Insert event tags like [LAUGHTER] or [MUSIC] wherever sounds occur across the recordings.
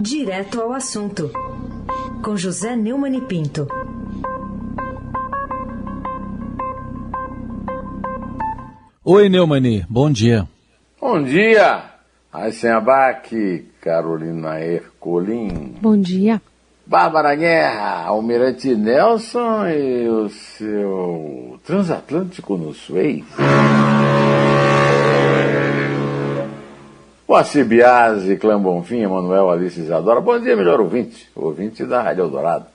Direto ao assunto, com José Neumann e Pinto. Oi, Neumani, bom dia. Bom dia, Aysen Abac, Carolina Ercolim. Bom dia. Bárbara Guerra, Almirante Nelson e o seu transatlântico no Suez. Moacir Biasi, Clã Bonfim, Emanuel Alice Isadora. Bom dia, melhor ouvinte. Ouvinte da Rádio Eldorado,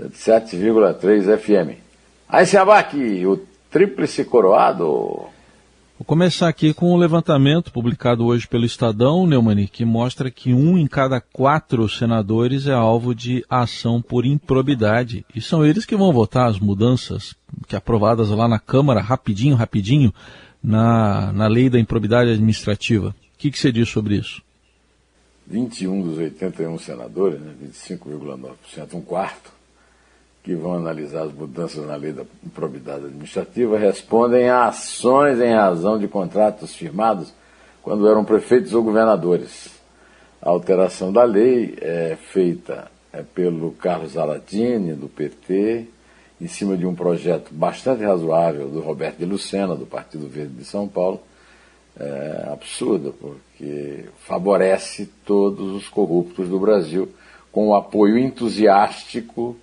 7,3 FM. Aí se abaque, o tríplice coroado. Vou começar aqui com um levantamento publicado hoje pelo Estadão, Neumani, que mostra que um em cada quatro senadores é alvo de ação por improbidade. E são eles que vão votar as mudanças que aprovadas lá na Câmara, rapidinho, rapidinho, na, na lei da improbidade administrativa. O que, que você diz sobre isso? 21 dos 81 senadores, né, 25,9%, um quarto, que vão analisar as mudanças na lei da improbidade administrativa respondem a ações em razão de contratos firmados quando eram prefeitos ou governadores. A alteração da lei é feita é, pelo Carlos Alatini, do PT, em cima de um projeto bastante razoável do Roberto de Lucena, do Partido Verde de São Paulo. É absurda, porque favorece todos os corruptos do Brasil, com o apoio entusiástico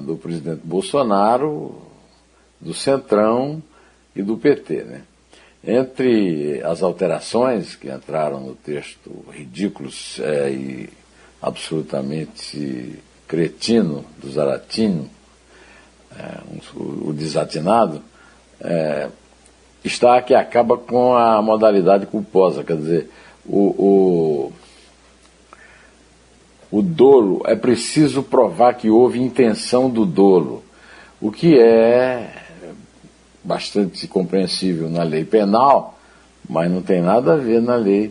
do presidente Bolsonaro, do Centrão e do PT. Né? Entre as alterações que entraram no texto ridículos é, e absolutamente cretino do Zaratino, é, um, o desatinado, é, está que acaba com a modalidade culposa, quer dizer, o, o o dolo, é preciso provar que houve intenção do dolo, o que é bastante compreensível na lei penal, mas não tem nada a ver na lei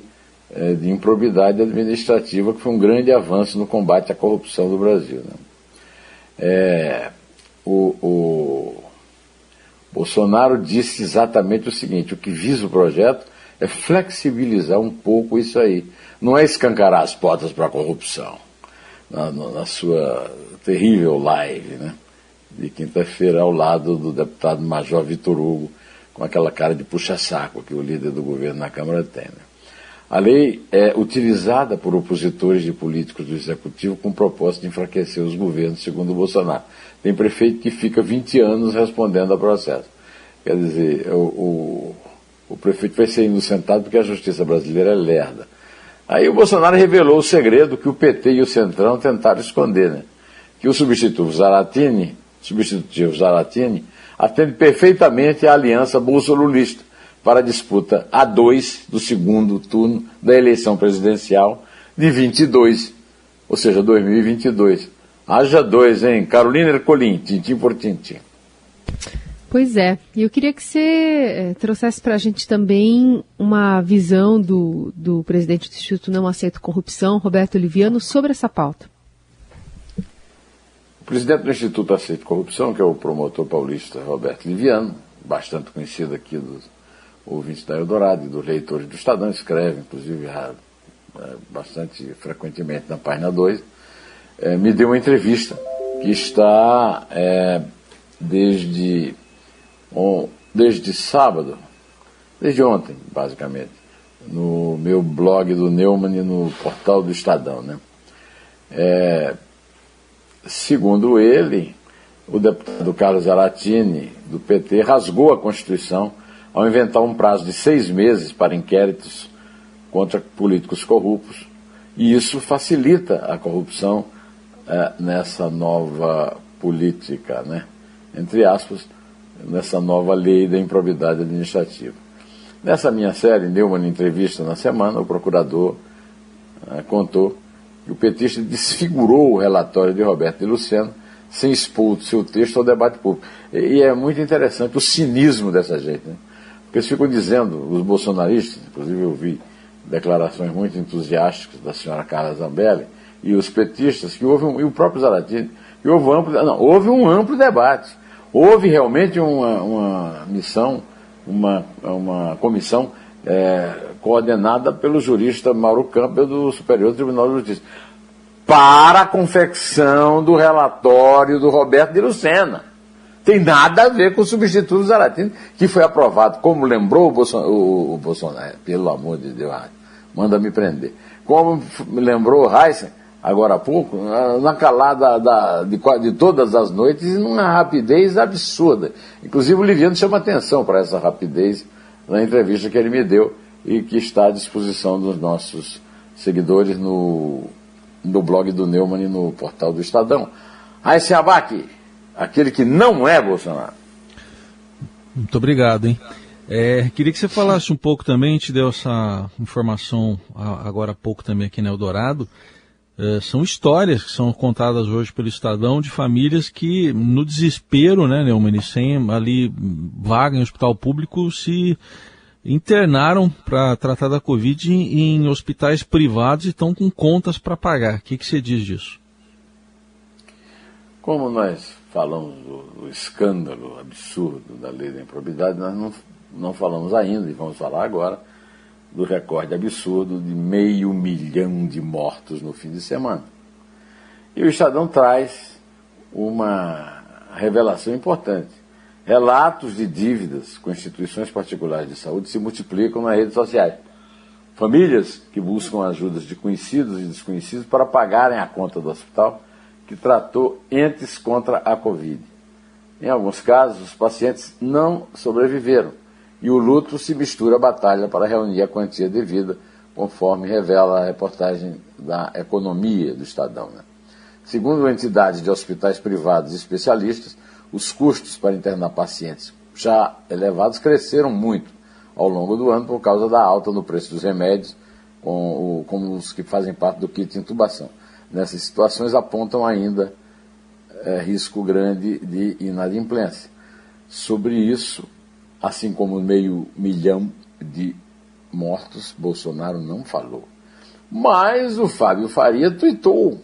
é, de improbidade administrativa, que foi um grande avanço no combate à corrupção do Brasil. Né? É, o, o Bolsonaro disse exatamente o seguinte: o que visa o projeto é flexibilizar um pouco isso aí. Não é escancarar as portas para a corrupção na, na sua terrível live, né? De quinta-feira, ao lado do deputado Major Vitor Hugo, com aquela cara de puxa-saco que o líder do governo na Câmara tem. Né? A lei é utilizada por opositores de políticos do Executivo com propósito de enfraquecer os governos, segundo Bolsonaro. Tem prefeito que fica 20 anos respondendo ao processo. Quer dizer, o, o, o prefeito vai ser inocentado porque a justiça brasileira é lerda. Aí o Bolsonaro revelou o segredo que o PT e o Centrão tentaram esconder, né? Que o substituto Zaratini, substitutivo Zaratini, atende perfeitamente à aliança bolsolulista para a disputa a dois do segundo turno da eleição presidencial de 22, ou seja, 2022. Haja dois, hein? Carolina Ercolim, tintim por tintim. Pois é, e eu queria que você é, trouxesse para a gente também uma visão do, do presidente do Instituto Não Aceito Corrupção, Roberto Oliviano, sobre essa pauta. O presidente do Instituto Aceito Corrupção, que é o promotor paulista Roberto Liviano, bastante conhecido aqui dos ouvintes da Eldorado e dos leitores do Estadão, escreve, inclusive, é, bastante frequentemente na página 2, é, me deu uma entrevista que está é, desde desde sábado, desde ontem, basicamente, no meu blog do Neumann e no portal do Estadão. Né? É, segundo ele, o deputado Carlos Aratini, do PT, rasgou a Constituição ao inventar um prazo de seis meses para inquéritos contra políticos corruptos, e isso facilita a corrupção é, nessa nova política, né? entre aspas, nessa nova lei da improbidade administrativa. Nessa minha série, deu uma entrevista na semana, o procurador uh, contou que o petista desfigurou o relatório de Roberto de Luciano sem expor o seu texto ao debate público. E, e é muito interessante o cinismo dessa gente, né? porque eles ficam dizendo, os bolsonaristas, inclusive eu vi declarações muito entusiásticas da senhora Carla Zambelli, e os petistas, que houve um, e o próprio Zaratini, que houve um amplo, não, houve um amplo debate Houve realmente uma, uma missão, uma, uma comissão é, coordenada pelo jurista Mauro Campbell do Superior Tribunal de Justiça, para a confecção do relatório do Roberto de Lucena. Tem nada a ver com o substituto Zaratini, que foi aprovado, como lembrou o Bolsonaro, o, o Bolsonaro pelo amor de Deus, manda me prender. Como lembrou o Heisen, agora há pouco, na calada da, de, de, todas as noites, numa rapidez absurda. Inclusive o Liviano chama atenção para essa rapidez na entrevista que ele me deu e que está à disposição dos nossos seguidores no, no blog do Neumann e no portal do Estadão. Raíssa Abac, aquele que não é Bolsonaro. Muito obrigado, hein? É, queria que você falasse um pouco também, gente deu essa informação agora há pouco também aqui no Eldorado, é, são histórias que são contadas hoje pelo Estadão de famílias que, no desespero, né, Neumann, sem ali vaga em hospital público, se internaram para tratar da Covid em, em, hospitais privados e estão com contas para pagar. O que, você diz disso? Como nós falamos do, do, escândalo absurdo da lei da improbidade, nós não, não falamos ainda e vamos falar agora do recorde absurdo de meio milhão de mortos no fim de semana. E o Estadão traz uma revelação importante. Relatos de dívidas com instituições particulares de saúde se multiplicam nas redes sociais. Famílias que buscam ajudas de conhecidos e desconhecidos para pagarem a conta do hospital que tratou entes contra a Covid. Em alguns casos, os pacientes não sobreviveram e o luto se mistura à batalha para reunir a quantia devida, conforme revela a reportagem da Economia do Estadão. Né? Segundo a entidade de hospitais privados e especialistas, os custos para internar pacientes já elevados cresceram muito ao longo do ano por causa da alta no preço dos remédios, com como os que fazem parte do kit de intubação. Nessas situações apontam ainda é, risco grande de inadimplência. Sobre isso, Assim como meio milhão de mortos, Bolsonaro não falou. Mas o Fábio Faria tuitou.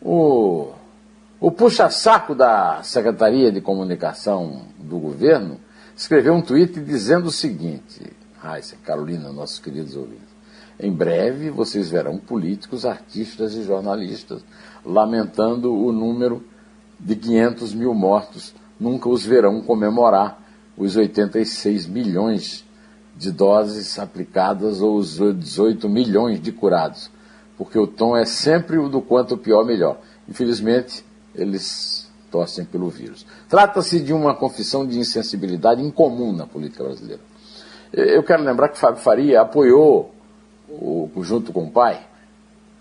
O, o puxa-saco da Secretaria de Comunicação do governo escreveu um tweet dizendo o seguinte: Raíssa, Carolina, nossos queridos ouvintes. Em breve vocês verão políticos, artistas e jornalistas lamentando o número de 500 mil mortos. Nunca os verão comemorar os 86 milhões de doses aplicadas ou os 18 milhões de curados, porque o tom é sempre o do quanto pior, melhor. Infelizmente, eles torcem pelo vírus. Trata-se de uma confissão de insensibilidade incomum na política brasileira. Eu quero lembrar que Fábio Faria apoiou, junto com o pai,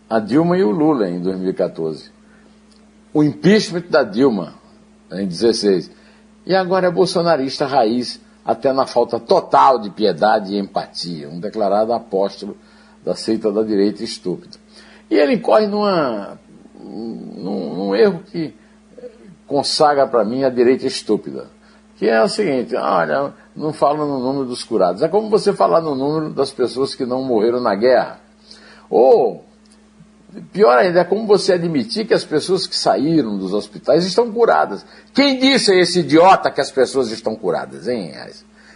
a Dilma e o Lula em 2014. O impeachment da Dilma em 2016 e agora é bolsonarista raiz, até na falta total de piedade e empatia, um declarado apóstolo da seita da direita estúpida. E ele incorre numa, num, num erro que consagra para mim a direita estúpida, que é o seguinte, olha, não fala no número dos curados. É como você falar no número das pessoas que não morreram na guerra. Ou Pior ainda, é como você admitir que as pessoas que saíram dos hospitais estão curadas. Quem disse a esse idiota que as pessoas estão curadas, hein?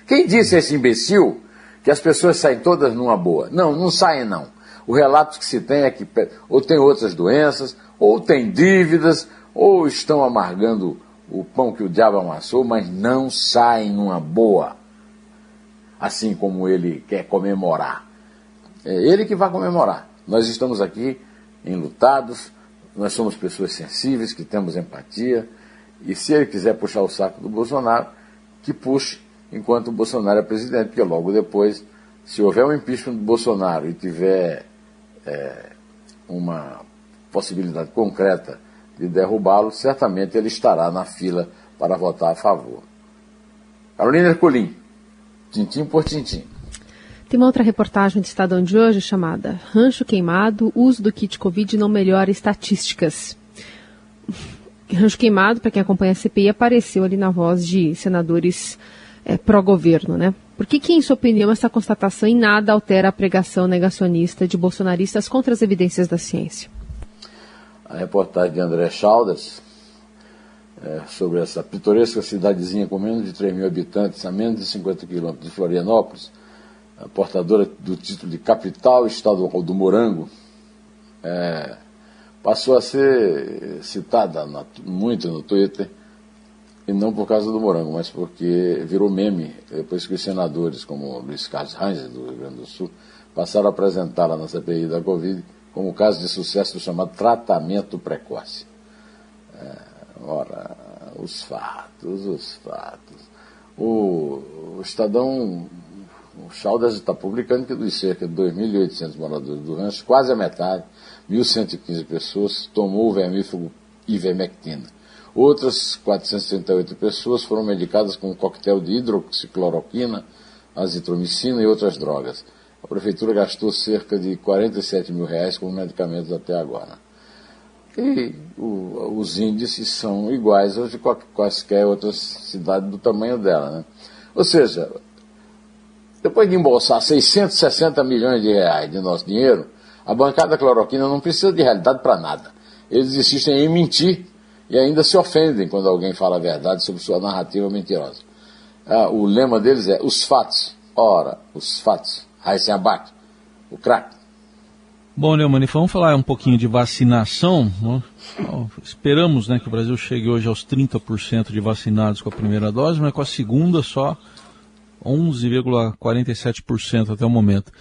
Quem disse a esse imbecil que as pessoas saem todas numa boa? Não, não saem não. O relato que se tem é que ou tem outras doenças, ou tem dívidas, ou estão amargando o pão que o diabo amassou, mas não saem numa boa. Assim como ele quer comemorar. É ele que vai comemorar. Nós estamos aqui enlutados, nós somos pessoas sensíveis, que temos empatia, e se ele quiser puxar o saco do Bolsonaro, que puxe enquanto o Bolsonaro é presidente, porque logo depois, se houver um impeachment do Bolsonaro e tiver é, uma possibilidade concreta de derrubá-lo, certamente ele estará na fila para votar a favor. Carolina Ercolim, tintim por tintim. Tem uma outra reportagem do Estadão de hoje chamada Rancho Queimado, uso do kit Covid não melhora estatísticas. [LAUGHS] Rancho Queimado, para quem acompanha a CPI, apareceu ali na voz de senadores é, pró-governo, né? Por que, que, em sua opinião, essa constatação em nada altera a pregação negacionista de bolsonaristas contra as evidências da ciência? A reportagem de André Chalders é, sobre essa pitoresca cidadezinha com menos de 3 mil habitantes, a menos de 50 quilômetros de Florianópolis, portadora do título de capital estadual do Morango, é, passou a ser citada na, muito no Twitter, e não por causa do Morango, mas porque virou meme, depois que os senadores, como Luiz Carlos Reis, do Rio Grande do Sul, passaram a apresentá-la na CPI da Covid como caso de sucesso do chamado tratamento precoce. É, ora, os fatos, os fatos. O, o Estadão, o Chaldas está publicando que dos cerca de 2.800 moradores do rancho, quase a metade, 1.115 pessoas, tomou o vermífugo ivermectina. Outras 438 pessoas foram medicadas com um coquetel de hidroxicloroquina, azitromicina e outras drogas. A prefeitura gastou cerca de 47 mil reais com medicamentos até agora. E o, os índices são iguais aos de quaisquer outras cidades do tamanho dela. Né? Ou seja, depois de embolsar 660 milhões de reais de nosso dinheiro, a bancada cloroquina não precisa de realidade para nada. Eles insistem em mentir e ainda se ofendem quando alguém fala a verdade sobre sua narrativa mentirosa. Ah, o lema deles é os fatos. Ora, os fatos. Raíssen Abac, o craque. Bom, Neumann, vamos falar um pouquinho de vacinação. Esperamos né, que o Brasil chegue hoje aos 30% de vacinados com a primeira dose, mas com a segunda só 11,47% até o momento.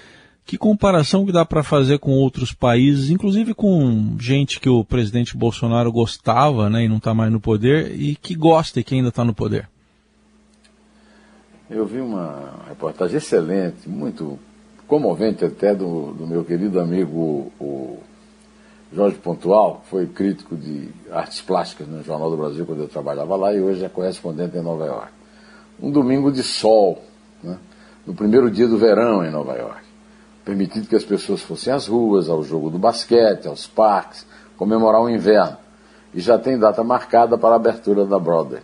Que comparação que dá para fazer com outros países, inclusive com gente que o presidente Bolsonaro gostava né, e não está mais no poder, e que gosta e que ainda está no poder? Eu vi uma reportagem excelente, muito comovente até do, do meu querido amigo o Jorge Pontual, foi crítico de artes plásticas no Jornal do Brasil quando eu trabalhava lá e hoje é correspondente em Nova York. Um domingo de sol, né, no primeiro dia do verão em Nova York, permitindo que as pessoas fossem às ruas, ao jogo do basquete, aos parques, comemorar o inverno. E já tem data marcada para a abertura da Broadway.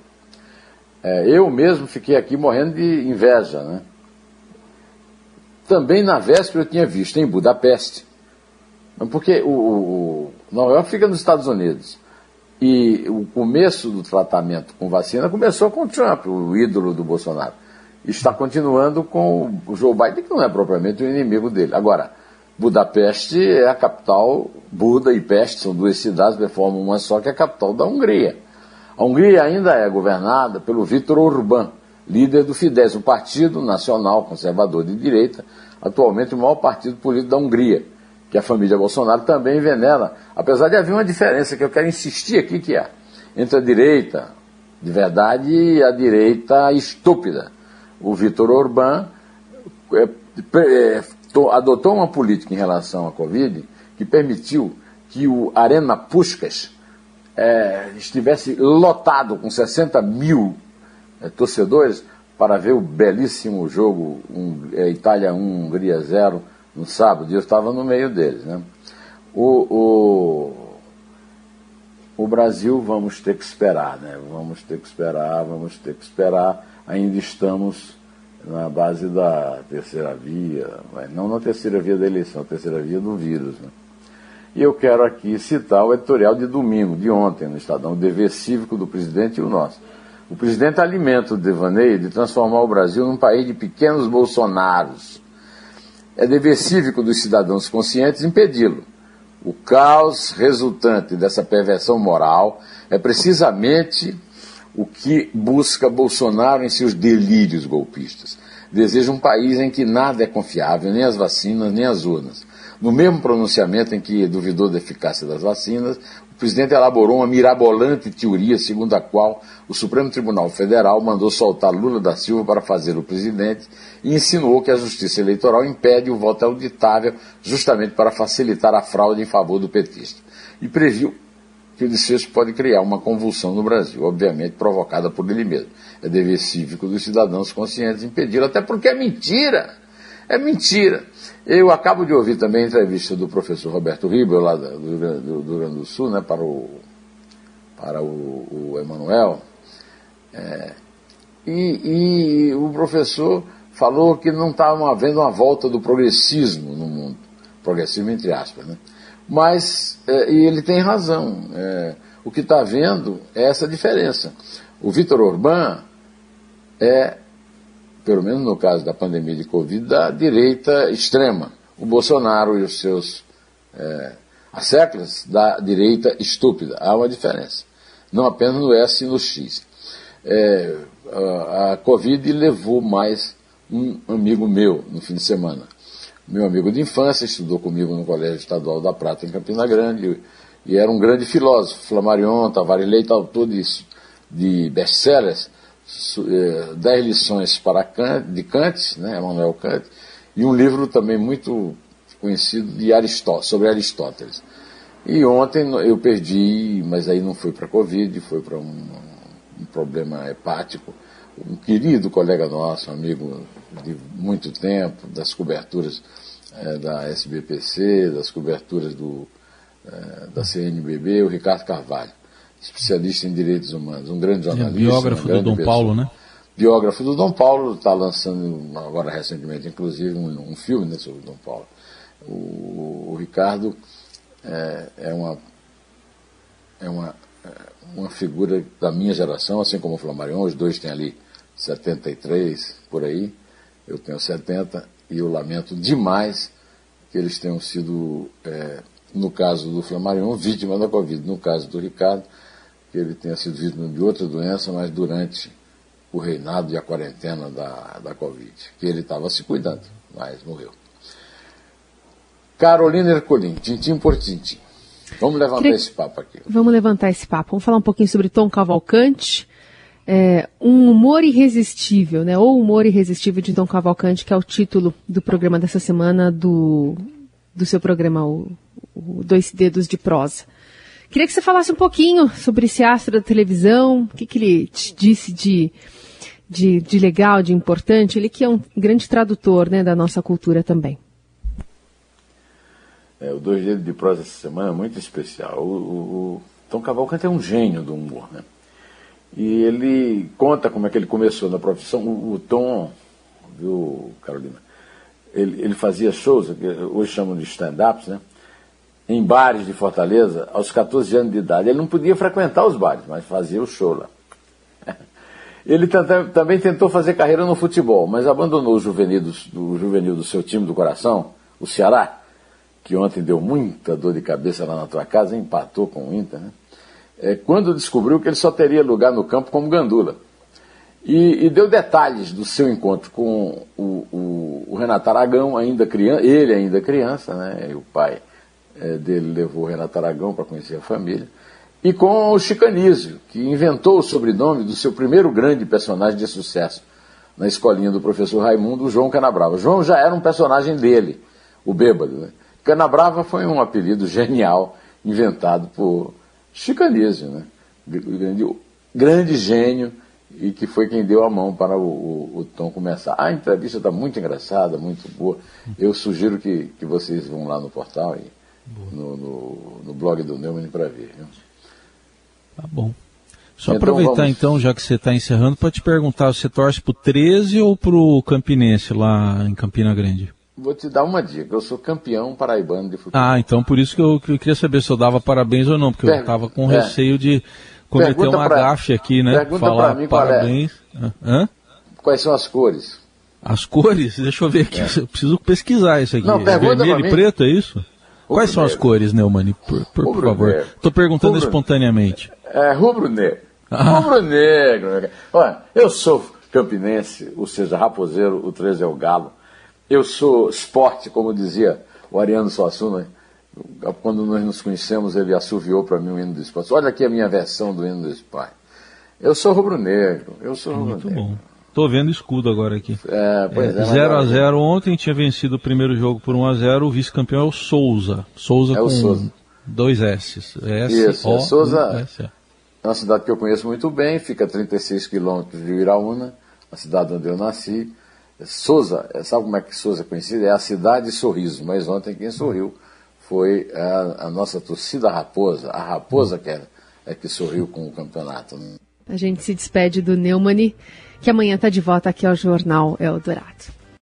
É, eu mesmo fiquei aqui morrendo de inveja, né? Também na véspera eu tinha visto em Budapeste, porque o, o Nova York fica nos Estados Unidos. E o começo do tratamento com vacina começou com o Trump, o ídolo do Bolsonaro. Está continuando com o Joe Biden, que não é propriamente o inimigo dele. Agora, Budapeste é a capital, Buda e Peste são duas cidades que formam uma só, que é a capital da Hungria. A Hungria ainda é governada pelo Viktor Orbán, líder do Fidesz, um partido nacional conservador de direita, atualmente o maior partido político da Hungria, que a família Bolsonaro também venera, apesar de haver uma diferença que eu quero insistir aqui que é entre a direita de verdade e a direita estúpida. O Vitor Orbán é, é, adotou uma política em relação à Covid que permitiu que o Arena Puskas é, estivesse lotado com 60 mil é, torcedores para ver o belíssimo jogo um, é, Itália 1, Hungria 0 no sábado, e eu estava no meio deles. Né? O, o, o Brasil vamos ter que esperar, né? vamos ter que esperar, vamos ter que esperar, ainda estamos na base da terceira via, não na terceira via da eleição, a terceira via do vírus. Né? E eu quero aqui citar o editorial de domingo, de ontem, no Estadão, o dever cívico do presidente e o nosso. O presidente alimenta o devaneio de transformar o Brasil num país de pequenos bolsonaros. É dever cívico dos cidadãos conscientes impedi-lo. O caos resultante dessa perversão moral é precisamente o que busca Bolsonaro em seus delírios golpistas. Deseja um país em que nada é confiável, nem as vacinas, nem as urnas. No mesmo pronunciamento em que duvidou da eficácia das vacinas, presidente elaborou uma mirabolante teoria segundo a qual o Supremo Tribunal Federal mandou soltar Lula da Silva para fazer o presidente e insinuou que a Justiça Eleitoral impede o voto auditável justamente para facilitar a fraude em favor do petista. E previu que o desfecho pode criar uma convulsão no Brasil, obviamente provocada por ele mesmo. É dever cívico dos cidadãos conscientes impedir, até porque é mentira. É mentira. Eu acabo de ouvir também a entrevista do professor Roberto Ribel, lá do, do, do Rio Grande do Sul, né, para o, para o, o Emanuel. É, e, e, o professor falou que não estava havendo uma volta do progressismo no mundo. Progressismo entre aspas, né? Mas, é, e ele tem razão. É, o que está havendo é essa diferença. O Vitor Orbán é pelo menos no caso da pandemia de Covid, da direita extrema. O Bolsonaro e os seus é, asseclas da direita estúpida. Há uma diferença. Não apenas no S e no X. É, a, a Covid levou mais um amigo meu no fim de semana. Meu amigo de infância, estudou comigo no Colégio Estadual da Prata, em Campina Grande, e era um grande filósofo, Flammarion, Tavares autor de, de best-sellers, é, dez lições para Kant, de Kant, né, Emmanuel Kant, e um livro também muito conhecido de Aristóteles, sobre Aristóteles. E ontem eu perdi, mas aí não foi para Covid, foi para um, um, problema hepático. Um querido colega nosso, amigo de muito tempo, das coberturas é, da SBPC, das coberturas do, é, da CNBB, o Ricardo Carvalho, especialista em direitos humanos, um grande jornalista. É, biógrafo do Dom pessoa. Paulo, né? Biógrafo do Dom Paulo, está lançando agora recentemente, inclusive, um, um filme né, sobre o Dom Paulo. O, o Ricardo é, é, uma, é uma, uma figura da minha geração, assim como o Flamarion, os dois têm ali 73, por aí, eu tenho 70, e eu lamento demais que eles tenham sido, é, no caso do Flamarion, vítima da Covid, no caso do Ricardo, que ele tenha sido vítima de outra doença, mas durante o reinado e a quarentena da, da Covid, que ele estava se cuidando, mas morreu. Carolina Ercolim, tintim por tintim. Vamos levantar Queria... esse papo aqui. Vamos levantar esse papo. Vamos falar um pouquinho sobre Tom Cavalcante. É, um humor irresistível, né? Ou humor irresistível de Tom Cavalcante, que é o título do programa dessa semana do, do seu programa, o, o Dois Dedos de Prosa. Queria que você falasse um pouquinho sobre esse astro da televisão, o que, que ele te disse de, de, de legal, de importante. Ele que é um grande tradutor né, da nossa cultura também. É, o Dois Dedos de Prosa essa semana é muito especial. O, o, o Tom Cavalcante é um gênio do humor, né? E ele conta como é que ele começou na profissão. O, o Tom, viu, Carolina? Ele, ele fazia shows, hoje chamam de stand-ups, né? Em bares de Fortaleza, aos 14 anos de idade. Ele não podia frequentar os bares, mas fazia o show lá. [LAUGHS] Ele também tentou fazer carreira no futebol, mas abandonou o juvenil do, do juvenil do seu time do coração, o Ceará, que ontem deu muita dor de cabeça lá na tua casa, empatou com o Inter, né? É, quando descobriu que ele só teria lugar no campo como gandula. E, e deu detalhes do seu encontro com o, o, o, Renato Aragão, ainda criança, ele ainda criança, né? E o pai é, dele levou o Renato Aragão para conhecer a família. E com o Chicanísio, que inventou o sobrenome do seu primeiro grande personagem de sucesso na escolinha do professor Raimundo, João Canabrava. João já era um personagem dele, o bêbado, né? Canabrava foi um apelido genial inventado por Chicanísio, né? Grande, grande gênio e que foi quem deu a mão para o, o, o Tom começar. A entrevista está muito engraçada, muito boa. Eu sugiro que, que vocês vão lá no portal e no, no, no, blog do Neumann para ver. Viu? Tá bom. Só então, aproveitar vamos... então, já que você está encerrando, para te perguntar, você torce para o 13 ou para o Campinense lá em Campina Grande? Vou te dar uma dica. Eu sou campeão paraibano de futebol. Ah, então por isso que eu, que eu queria saber se eu dava parabéns ou não, porque per eu estava com é. receio de cometer pergunta um agafe aqui, né? Pergunta Falar mim parabéns. É. Hã? Quais são as cores? As cores? Deixa eu ver aqui. É. Eu preciso pesquisar isso aqui. Não, Vermelho e preto, é isso? Quais são as cores, Neumani? Por, por, por favor. Estou perguntando rubro, espontaneamente. É, rubro negro. Ah. Rubro negro. Olha, eu sou campinense, ou seja, raposeiro, o 13 é o galo. Eu sou esporte, como dizia o Ariano Suassuna. Quando nós nos conhecemos, ele assoviou para mim o hino do esporte. Olha aqui a minha versão do hino do esporte. Eu sou rubro-negro. Eu sou rubro-negro. Muito bom. Estou vendo escudo agora aqui. É, pois é. 0 a 0 ontem tinha vencido o primeiro jogo por 1 a 0 O vice-campeão é o Souza. Souza é com Souza. dois S. S Isso, o, é Souza S, é. é uma cidade que eu conheço muito bem, fica a 36 quilômetros de Iraúna, a cidade onde eu nasci. Souza, é, sabe como é que Souza é conhecida? É a cidade de sorriso, mas ontem quem sorriu foi a, a nossa torcida raposa, a raposa que é, é, que sorriu com o campeonato. A gente se despede do Neumani, que amanhã está de volta aqui ao Jornal Eldorado.